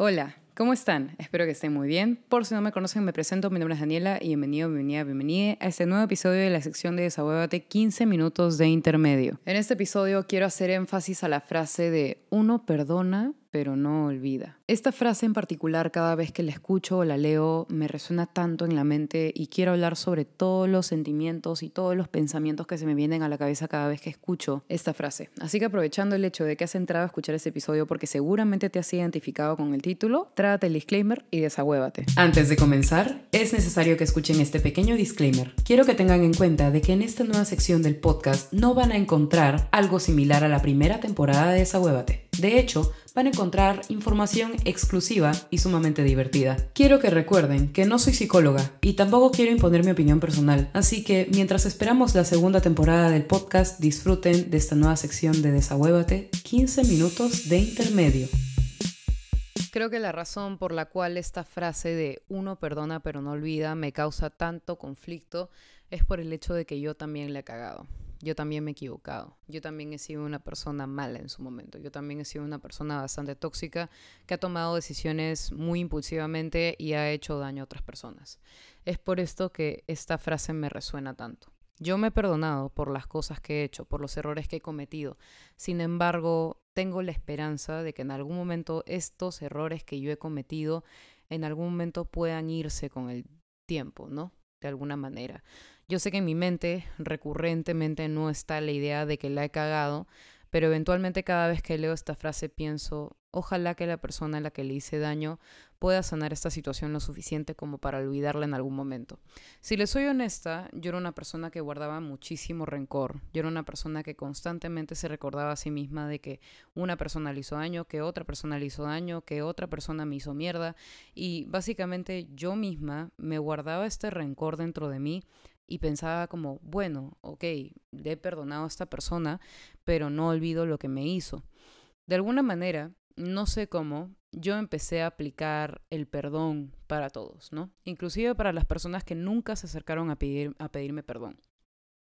Hola, ¿cómo están? Espero que estén muy bien. Por si no me conocen, me presento. Mi nombre es Daniela y bienvenido, bienvenida, bienvenida a este nuevo episodio de la sección de Desahuévate 15 minutos de intermedio. En este episodio quiero hacer énfasis a la frase de uno perdona, pero no olvida. Esta frase en particular, cada vez que la escucho o la leo, me resuena tanto en la mente y quiero hablar sobre todos los sentimientos y todos los pensamientos que se me vienen a la cabeza cada vez que escucho esta frase. Así que aprovechando el hecho de que has entrado a escuchar este episodio porque seguramente te has identificado con el título, trágate el disclaimer y desagüévate. Antes de comenzar, es necesario que escuchen este pequeño disclaimer. Quiero que tengan en cuenta de que en esta nueva sección del podcast no van a encontrar algo similar a la primera temporada de Desagüévate. De hecho, van a encontrar información exclusiva y sumamente divertida. Quiero que recuerden que no soy psicóloga y tampoco quiero imponer mi opinión personal, así que mientras esperamos la segunda temporada del podcast, disfruten de esta nueva sección de Desahuévate, 15 minutos de intermedio. Creo que la razón por la cual esta frase de uno perdona pero no olvida me causa tanto conflicto es por el hecho de que yo también le he cagado. Yo también me he equivocado. Yo también he sido una persona mala en su momento. Yo también he sido una persona bastante tóxica que ha tomado decisiones muy impulsivamente y ha hecho daño a otras personas. Es por esto que esta frase me resuena tanto. Yo me he perdonado por las cosas que he hecho, por los errores que he cometido. Sin embargo, tengo la esperanza de que en algún momento estos errores que yo he cometido, en algún momento puedan irse con el tiempo, ¿no? De alguna manera. Yo sé que en mi mente recurrentemente no está la idea de que la he cagado, pero eventualmente cada vez que leo esta frase pienso, ojalá que la persona a la que le hice daño pueda sanar esta situación lo suficiente como para olvidarla en algún momento. Si le soy honesta, yo era una persona que guardaba muchísimo rencor, yo era una persona que constantemente se recordaba a sí misma de que una persona le hizo daño, que otra persona le hizo daño, que otra persona me hizo mierda y básicamente yo misma me guardaba este rencor dentro de mí y pensaba como, bueno, ok, le he perdonado a esta persona, pero no olvido lo que me hizo. De alguna manera, no sé cómo, yo empecé a aplicar el perdón para todos, ¿no? Inclusive para las personas que nunca se acercaron a, pedir, a pedirme perdón.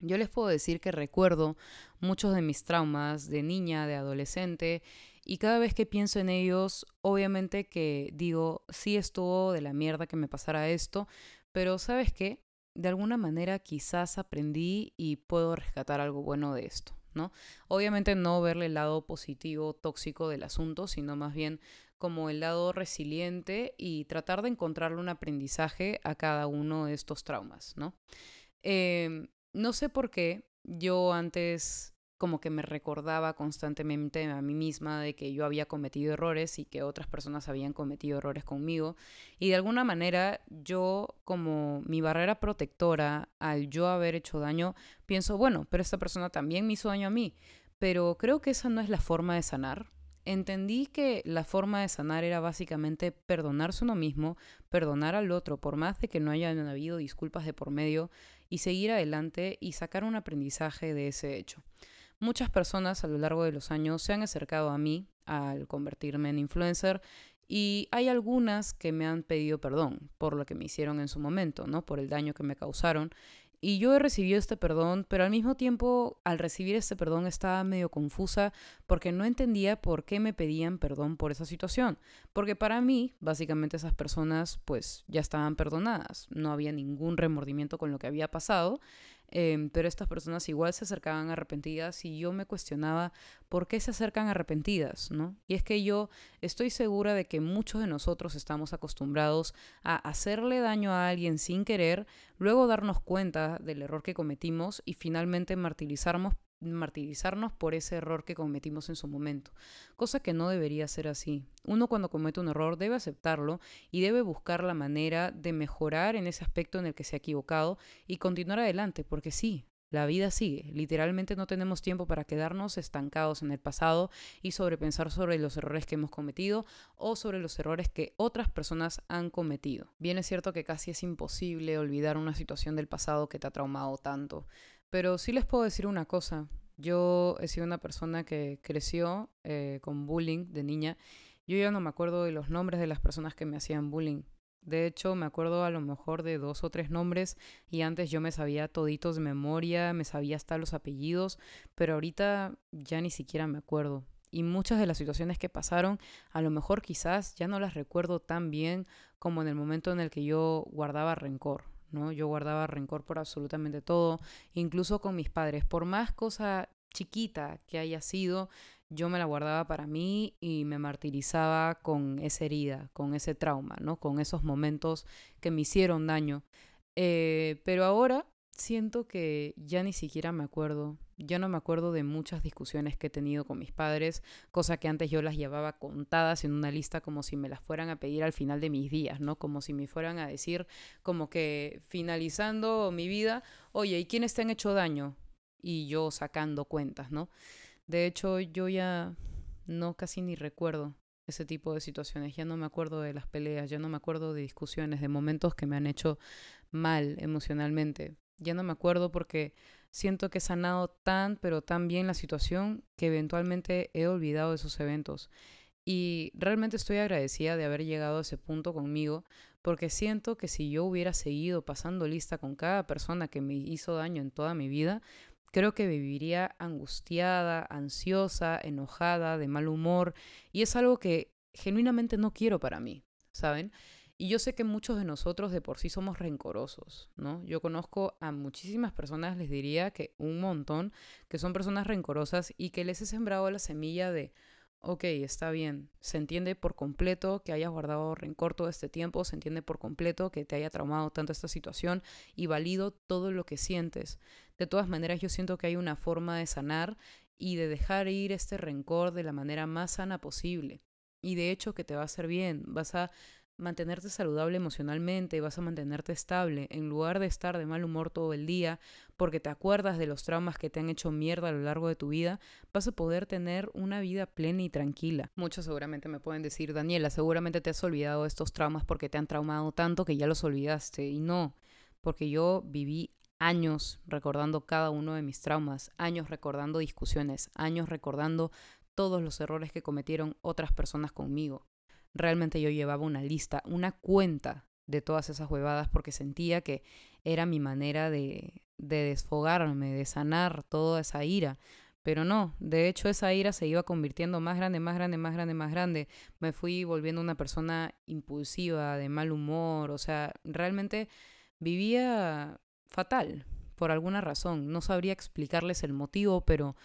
Yo les puedo decir que recuerdo muchos de mis traumas de niña, de adolescente, y cada vez que pienso en ellos, obviamente que digo, sí estuvo de la mierda que me pasara esto, pero ¿sabes qué? De alguna manera quizás aprendí y puedo rescatar algo bueno de esto, ¿no? Obviamente no verle el lado positivo, tóxico del asunto, sino más bien como el lado resiliente y tratar de encontrarle un aprendizaje a cada uno de estos traumas, ¿no? Em, no sé por qué yo antes como que me recordaba constantemente a mí misma de que yo había cometido errores y que otras personas habían cometido errores conmigo. Y de alguna manera yo como mi barrera protectora al yo haber hecho daño, pienso, bueno, pero esta persona también me hizo daño a mí. Pero creo que esa no es la forma de sanar. Entendí que la forma de sanar era básicamente perdonarse uno mismo, perdonar al otro, por más de que no hayan habido disculpas de por medio, y seguir adelante y sacar un aprendizaje de ese hecho. Muchas personas a lo largo de los años se han acercado a mí al convertirme en influencer y hay algunas que me han pedido perdón por lo que me hicieron en su momento, ¿no? Por el daño que me causaron. Y yo he recibido este perdón, pero al mismo tiempo al recibir este perdón estaba medio confusa porque no entendía por qué me pedían perdón por esa situación. Porque para mí, básicamente esas personas pues ya estaban perdonadas, no había ningún remordimiento con lo que había pasado Em, pero estas personas igual se acercaban arrepentidas y yo me cuestionaba por qué se acercan arrepentidas, ¿no? Y es que yo estoy segura de que muchos de nosotros estamos acostumbrados a hacerle daño a alguien sin querer, luego darnos cuenta del error que cometimos y finalmente martirizarnos martirizarnos por ese error que cometimos en su momento, cosa que no debería ser así. Uno cuando comete un error debe aceptarlo y debe buscar la manera de mejorar en ese aspecto en el que se ha equivocado y continuar adelante, porque sí, la vida sigue. Literalmente no tenemos tiempo para quedarnos estancados en el pasado y sobrepensar sobre los errores que hemos cometido o sobre los errores que otras personas han cometido. Bien es cierto que casi es imposible olvidar una situación del pasado que te ha traumado tanto, pero sí les puedo decir una cosa. Yo he sido una persona que creció eh, con bullying de niña. Yo ya no me acuerdo de los nombres de las personas que me hacían bullying. De hecho, me acuerdo a lo mejor de dos o tres nombres y antes yo me sabía toditos de memoria, me sabía hasta los apellidos, pero ahorita ya ni siquiera me acuerdo. Y muchas de las situaciones que pasaron, a lo mejor quizás ya no las recuerdo tan bien como en el momento en el que yo guardaba rencor, ¿no? Yo guardaba rencor por absolutamente todo, incluso con mis padres. Por más cosa chiquita que haya sido, yo me la guardaba para mí y me martirizaba con esa herida, con ese trauma, ¿no? Con esos momentos que me hicieron daño. Eh, pero ahora siento que ya ni siquiera me acuerdo. Ya no me acuerdo de muchas discusiones que he tenido con mis padres, cosa que antes yo las llevaba contadas en una lista como si me las fueran a pedir al final de mis días, ¿no? Como si me fueran a decir, como que finalizando mi vida, oye, ¿y quiénes te han hecho daño? Y yo sacando cuentas, ¿no? De hecho, yo ya no casi ni recuerdo ese tipo de situaciones. Ya no me acuerdo de las peleas, ya no me acuerdo de discusiones, de momentos que me han hecho mal emocionalmente. Ya no me acuerdo porque siento que he sanado tan, pero tan bien la situación que eventualmente he olvidado esos eventos. Y realmente estoy agradecida de haber llegado a ese punto conmigo, porque siento que si yo hubiera seguido pasando lista con cada persona que me hizo daño en toda mi vida, creo que viviría angustiada, ansiosa, enojada, de mal humor, y es algo que genuinamente no quiero para mí, ¿saben? Y yo sé que muchos de nosotros de por sí somos rencorosos, ¿no? Yo conozco a muchísimas personas, les diría que un montón, que son personas rencorosas y que les he sembrado la semilla de, ok, está bien, se entiende por completo que hayas guardado rencor todo este tiempo, se entiende por completo que te haya traumado tanto esta situación y valido todo lo que sientes. De todas maneras, yo siento que hay una forma de sanar y de dejar ir este rencor de la manera más sana posible. Y de hecho que te va a hacer bien, vas a mantenerte saludable emocionalmente, vas a mantenerte estable, en lugar de estar de mal humor todo el día, porque te acuerdas de los traumas que te han hecho mierda a lo largo de tu vida, vas a poder tener una vida plena y tranquila. Muchos seguramente me pueden decir, Daniela, seguramente te has olvidado de estos traumas porque te han traumado tanto que ya los olvidaste. Y no, porque yo viví años recordando cada uno de mis traumas, años recordando discusiones, años recordando todos los errores que cometieron otras personas conmigo realmente yo llevaba una lista, una cuenta de todas esas huevadas porque sentía que era mi manera de, de desfogarme, de sanar toda esa ira. Pero no, de hecho esa ira se iba convirtiendo más grande, más grande, más grande, más grande. Me fui volviendo una persona impulsiva, de mal humor, o sea, realmente vivía fatal por alguna razón. No sabría explicarles el motivo, pero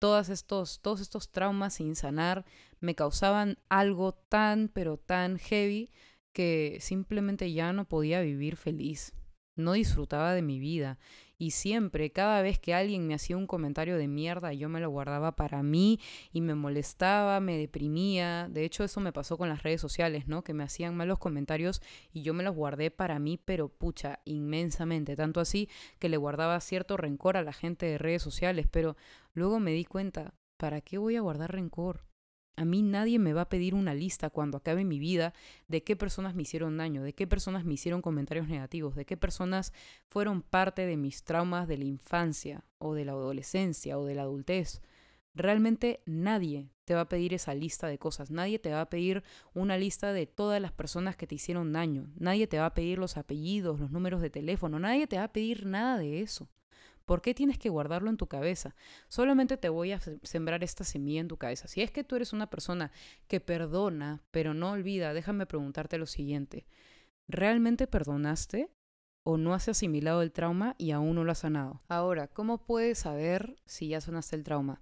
todos estos, todos estos traumas sin sanar me causaban algo tan, pero tan heavy que simplemente ya no podía vivir feliz. No disfrutaba de mi vida y siempre, cada vez que alguien me hacía un comentario de mierda, yo me lo guardaba para mí y me molestaba, me deprimía. De hecho, eso me pasó con las redes sociales, ¿no? Que me hacían malos comentarios y yo me los guardé para mí, pero pucha, inmensamente. Tanto así que le guardaba cierto rencor a la gente de redes sociales, pero luego me di cuenta, ¿para qué voy a guardar rencor? A mí nadie me va a pedir una lista cuando acabe mi vida de qué personas me hicieron daño, de qué personas me hicieron comentarios negativos, de qué personas fueron parte de mis traumas de la infancia o de la adolescencia o de la adultez. Realmente nadie te va a pedir esa lista de cosas, nadie te va a pedir una lista de todas las personas que te hicieron daño, nadie te va a pedir los apellidos, los números de teléfono, nadie te va a pedir nada de eso. ¿Por qué tienes que guardarlo en tu cabeza? Solamente te voy a sembrar esta semilla en tu cabeza. Si es que tú eres una persona que perdona, pero no olvida, déjame preguntarte lo siguiente. ¿Realmente perdonaste? ¿O no has asimilado el trauma y aún no lo has sanado? Ahora, ¿cómo puedes saber si ya sanaste el trauma?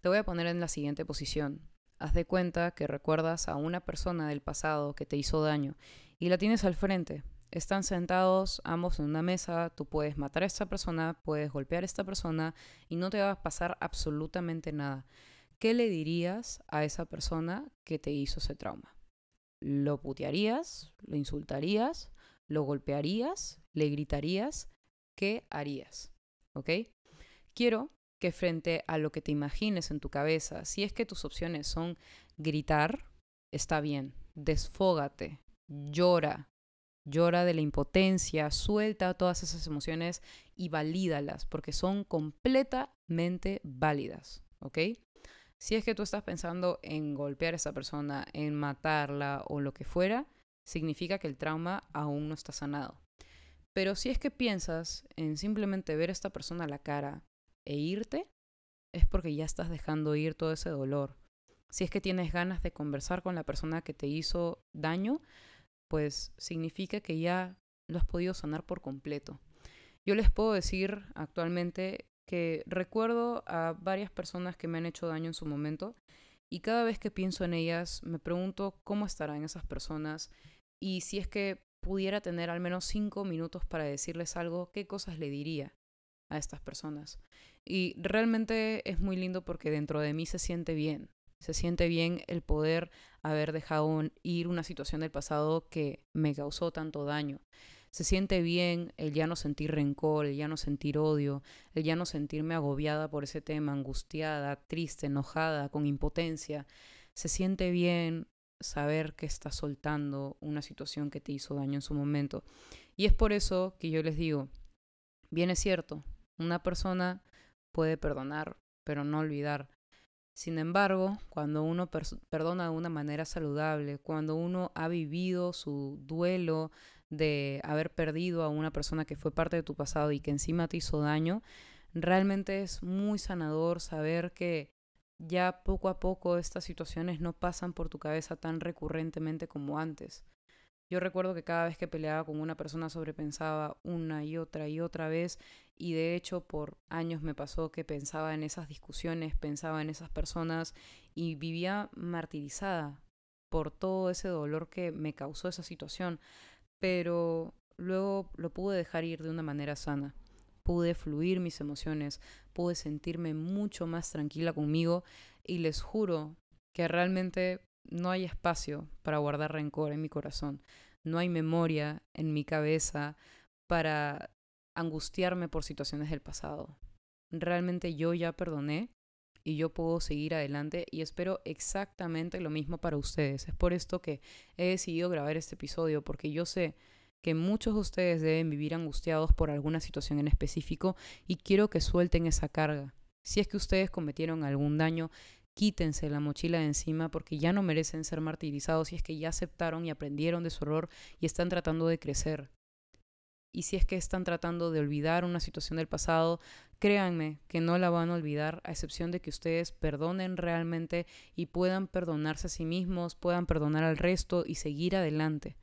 Te voy a poner en la siguiente posición. Haz de cuenta que recuerdas a una persona del pasado que te hizo daño y la tienes al frente, están sentados ambos en una mesa, tú puedes matar a esta persona, puedes golpear a esta persona y no te va a pasar absolutamente nada. ¿Qué le dirías a esa persona que te hizo ese trauma? ¿Lo putearías? ¿Lo insultarías? ¿Lo golpearías? ¿Le gritarías? ¿Qué harías? ¿Ok? Quiero que frente a lo que te imagines en tu cabeza, si es que tus opciones son gritar, está bien, desfógate, llora, Llora de la impotencia, suelta todas esas emociones y valídalas, porque son completamente válidas, ¿ok? Si es que tú estás pensando en golpear a esa persona, en matarla o lo que fuera, significa que el trauma aún no está sanado. Pero si es que piensas en simplemente ver a esta persona a la cara e irte, es porque ya estás dejando ir todo ese dolor. Si es que tienes ganas de conversar con la persona que te hizo daño, pues significa que ya lo has podido sanar por completo. Yo les puedo decir actualmente que recuerdo a varias personas que me han hecho daño en su momento y cada vez que pienso en ellas me pregunto cómo estarán esas personas y si es que pudiera tener al menos cinco minutos para decirles algo, qué cosas le diría a estas personas. Y realmente es muy lindo porque dentro de mí se siente bien. Se siente bien el poder haber dejado ir una situación del pasado que me causó tanto daño. Se siente bien el ya no sentir rencor, el ya no sentir odio, el ya no sentirme agobiada por ese tema, angustiada, triste, enojada, con impotencia. Se siente bien saber que estás soltando una situación que te hizo daño en su momento. Y es por eso que yo les digo, bien es cierto, una persona puede perdonar, pero no olvidar. Sin embargo, cuando uno perdona de una manera saludable, cuando uno ha vivido su duelo de haber perdido a una persona que fue parte de tu pasado y que encima te hizo daño, realmente es muy sanador saber que ya poco a poco estas situaciones no pasan por tu cabeza tan recurrentemente como antes. Yo recuerdo que cada vez que peleaba con una persona sobrepensaba una y otra y otra vez y de hecho por años me pasó que pensaba en esas discusiones, pensaba en esas personas y vivía martirizada por todo ese dolor que me causó esa situación, pero luego lo pude dejar ir de una manera sana. Pude fluir mis emociones, pude sentirme mucho más tranquila conmigo y les juro que realmente no hay espacio para guardar rencor en mi corazón. No hay memoria en mi cabeza para angustiarme por situaciones del pasado. Realmente yo ya perdoné y yo puedo seguir adelante y espero exactamente lo mismo para ustedes. Es por esto que he decidido grabar este episodio porque yo sé que muchos de ustedes deben vivir angustiados por alguna situación en específico y quiero que suelten esa carga. Si es que ustedes cometieron algún daño, quítense la mochila de encima porque ya no merecen ser martirizados si es que ya aceptaron y aprendieron de su error y están tratando de crecer. Y si es que están tratando de olvidar una situación del pasado, créanme que no la van a olvidar, a excepción de que ustedes perdonen realmente y puedan perdonarse a sí mismos, puedan perdonar al resto y seguir adelante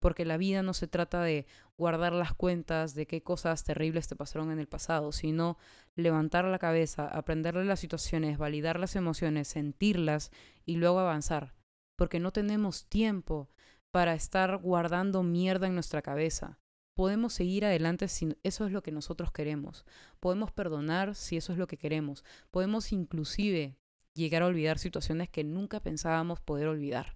porque la vida no se trata de guardar las cuentas de qué cosas terribles te pasaron en el pasado, sino levantar la cabeza, aprenderle las situaciones, validar las emociones, sentirlas y luego avanzar, porque no tenemos tiempo para estar guardando mierda en nuestra cabeza. Podemos seguir adelante si eso es lo que nosotros queremos. Podemos perdonar si eso es lo que queremos. Podemos inclusive llegar a olvidar situaciones que nunca pensábamos poder olvidar.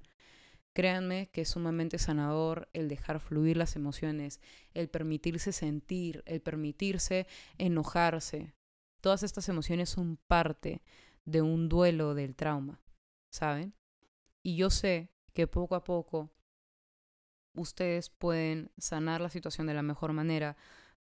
Créanme que es sumamente sanador el dejar fluir las emociones, el permitirse sentir, el permitirse enojarse. Todas estas emociones son parte de un duelo del trauma, ¿saben? Y yo sé que poco a poco ustedes pueden sanar la situación de la mejor manera,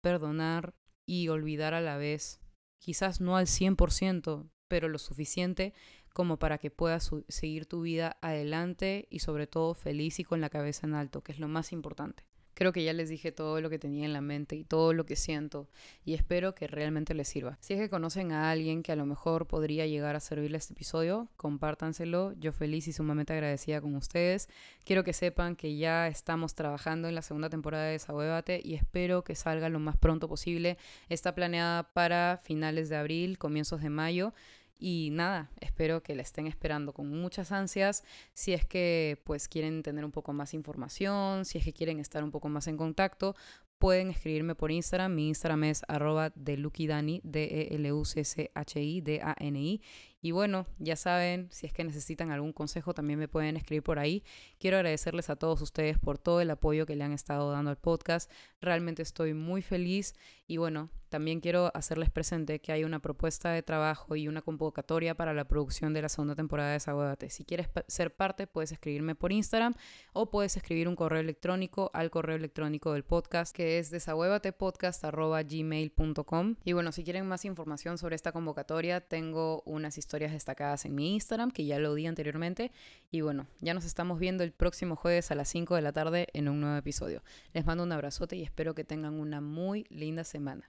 perdonar y olvidar a la vez. Quizás no al 100%, pero lo suficiente como para que puedas seguir tu vida adelante y sobre todo feliz y con la cabeza en alto, que es lo más importante. Creo que ya les dije todo lo que tenía en la mente y todo lo que siento y espero que realmente les sirva. Si es que conocen a alguien que a lo mejor podría llegar a servirle este episodio, compártanselo. Yo feliz y sumamente agradecida con ustedes. Quiero que sepan que ya estamos trabajando en la segunda temporada de Desahuévate y espero que salga lo más pronto posible. Está planeada para finales de abril, comienzos de mayo. Y nada, espero que la estén esperando con muchas ansias. Si es que pues quieren tener un poco más información, si es que quieren estar un poco más en contacto, pueden escribirme por Instagram. Mi Instagram es arroba de Dani, D-E-L-U-C-C-H-I-D-A-N-I. Y bueno, ya saben, si es que necesitan algún consejo, también me pueden escribir por ahí. Quiero agradecerles a todos ustedes por todo el apoyo que le han estado dando al podcast. Realmente estoy muy feliz. Y bueno, también quiero hacerles presente que hay una propuesta de trabajo y una convocatoria para la producción de la segunda temporada de Desahuévate. Si quieres ser parte, puedes escribirme por Instagram o puedes escribir un correo electrónico al correo electrónico del podcast que es desahuévatepodcast.gmail.com. Y bueno, si quieren más información sobre esta convocatoria, tengo unas historias destacadas en mi Instagram que ya lo di anteriormente. Y bueno, ya nos estamos viendo el próximo jueves a las 5 de la tarde en un nuevo episodio. Les mando un abrazote y espero que tengan una muy linda semana.